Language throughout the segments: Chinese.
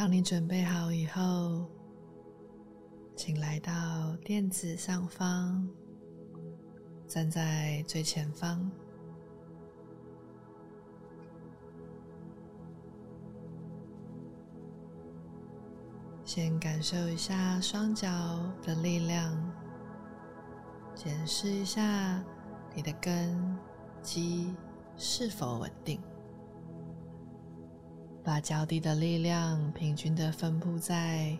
当你准备好以后，请来到垫子上方，站在最前方。先感受一下双脚的力量，检视一下你的根基是否稳定，把脚底的力量平均的分布在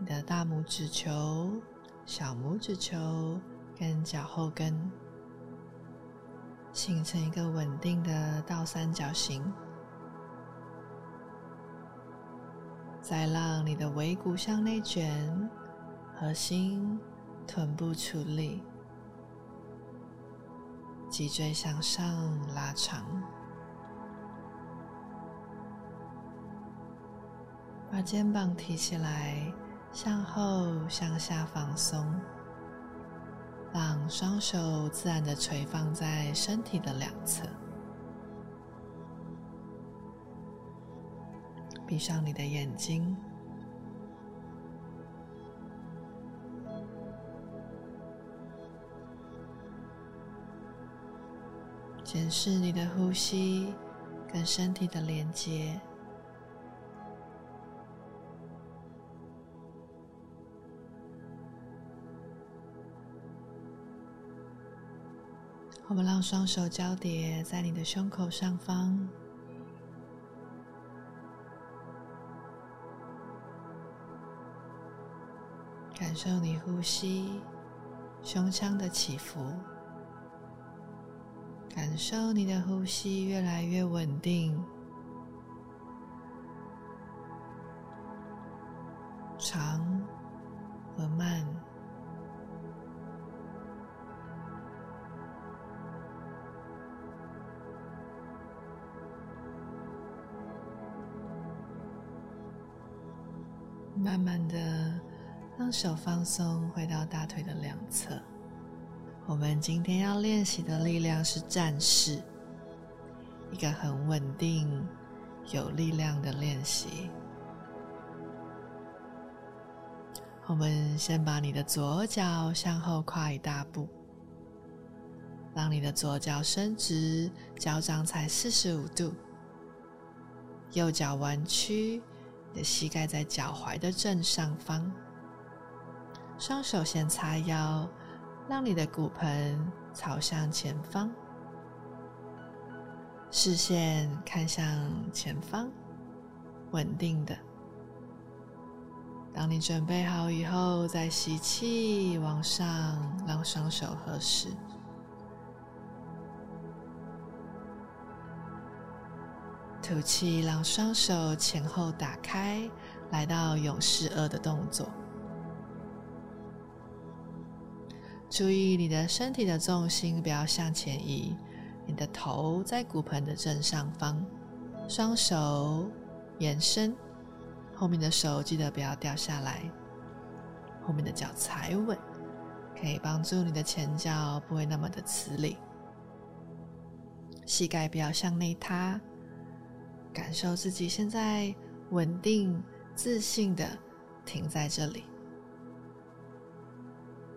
你的大拇指球、小拇指球跟脚后跟，形成一个稳定的倒三角形。再让你的尾骨向内卷，核心、臀部处理，脊椎向上拉长，把肩膀提起来，向后向下放松，让双手自然的垂放在身体的两侧。闭上你的眼睛，检视你的呼吸跟身体的连接。我们让双手交叠在你的胸口上方。感受你呼吸胸腔的起伏，感受你的呼吸越来越稳定、慢慢的。让手放松，回到大腿的两侧。我们今天要练习的力量是战士，一个很稳定、有力量的练习。我们先把你的左脚向后跨一大步，让你的左脚伸直，脚掌踩四十五度，右脚弯曲，你的膝盖在脚踝的正上方。双手先叉腰，让你的骨盆朝向前方，视线看向前方，稳定的。当你准备好以后，再吸气往上，让双手合十，吐气，让双手前后打开，来到勇士二的动作。注意你的身体的重心不要向前移，你的头在骨盆的正上方，双手延伸，后面的手记得不要掉下来，后面的脚踩稳，可以帮助你的前脚不会那么的吃力，膝盖不要向内塌，感受自己现在稳定自信的停在这里。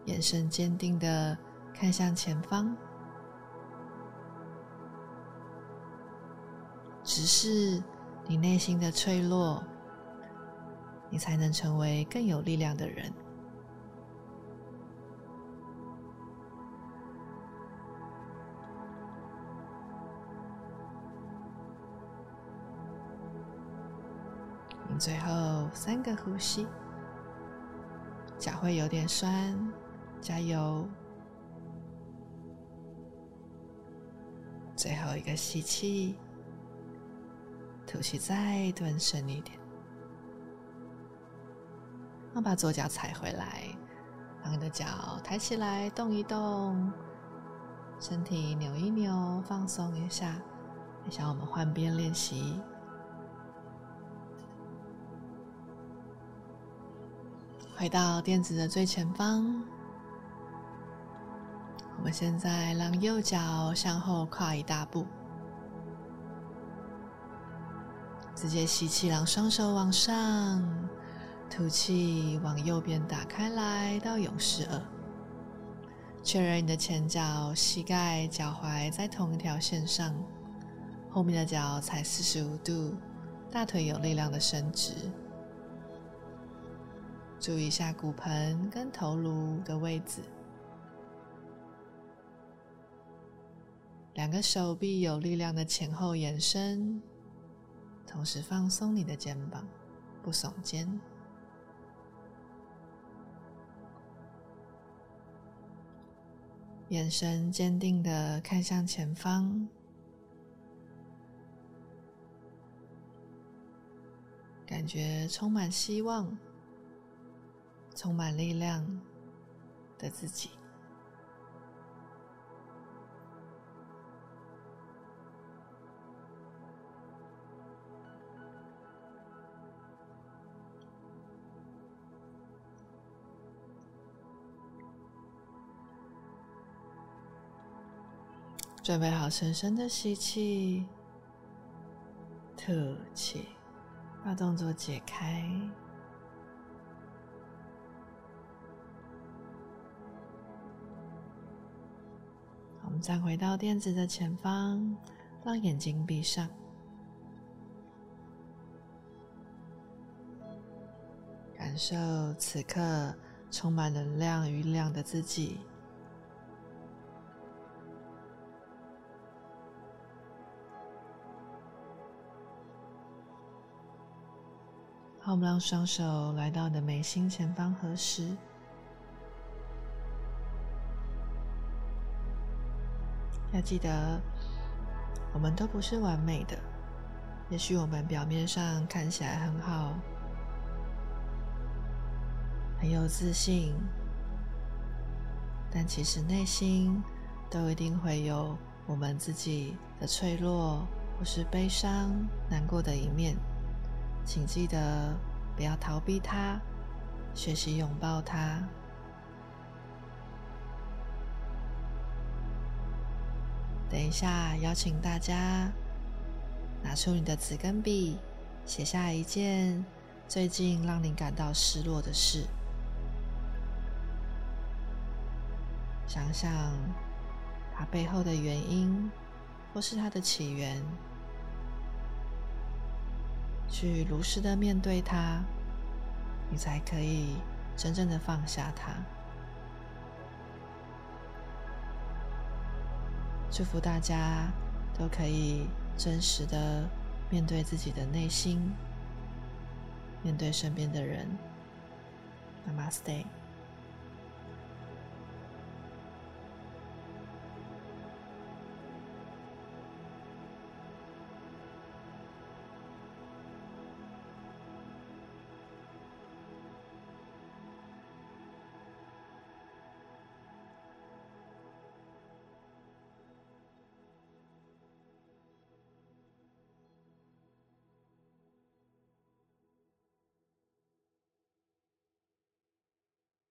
眼神坚定的看向前方，直视你内心的脆弱，你才能成为更有力量的人。最后三个呼吸，脚会有点酸。加油！最后一个吸气，吐气，再蹲深一点。那把左脚踩回来，让你的脚抬起来，动一动，身体扭一扭，放松一下。等下我们换边练习。回到垫子的最前方。我们现在让右脚向后跨一大步，直接吸气，让双手往上；吐气，往右边打开来到勇士二。确认你的前脚、膝盖、脚踝在同一条线上，后面的脚踩四十五度，大腿有力量的伸直。注意一下骨盆跟头颅的位置。两个手臂有力量的前后延伸，同时放松你的肩膀，不耸肩。眼神坚定的看向前方，感觉充满希望、充满力量的自己。准备好，深深的吸气，吐气，把动作解开。再回到垫子的前方，让眼睛闭上，感受此刻充满能量与力量的自己。好，我们让双手来到你的眉心前方合十。要记得，我们都不是完美的。也许我们表面上看起来很好，很有自信，但其实内心都一定会有我们自己的脆弱，或是悲伤、难过的一面。请记得不要逃避它，学习拥抱它。等一下，邀请大家拿出你的纸跟笔，写下一件最近让你感到失落的事。想想它背后的原因，或是它的起源。去如实的面对它，你才可以真正的放下它。祝福大家都可以真实的面对自己的内心，面对身边的人。Namaste。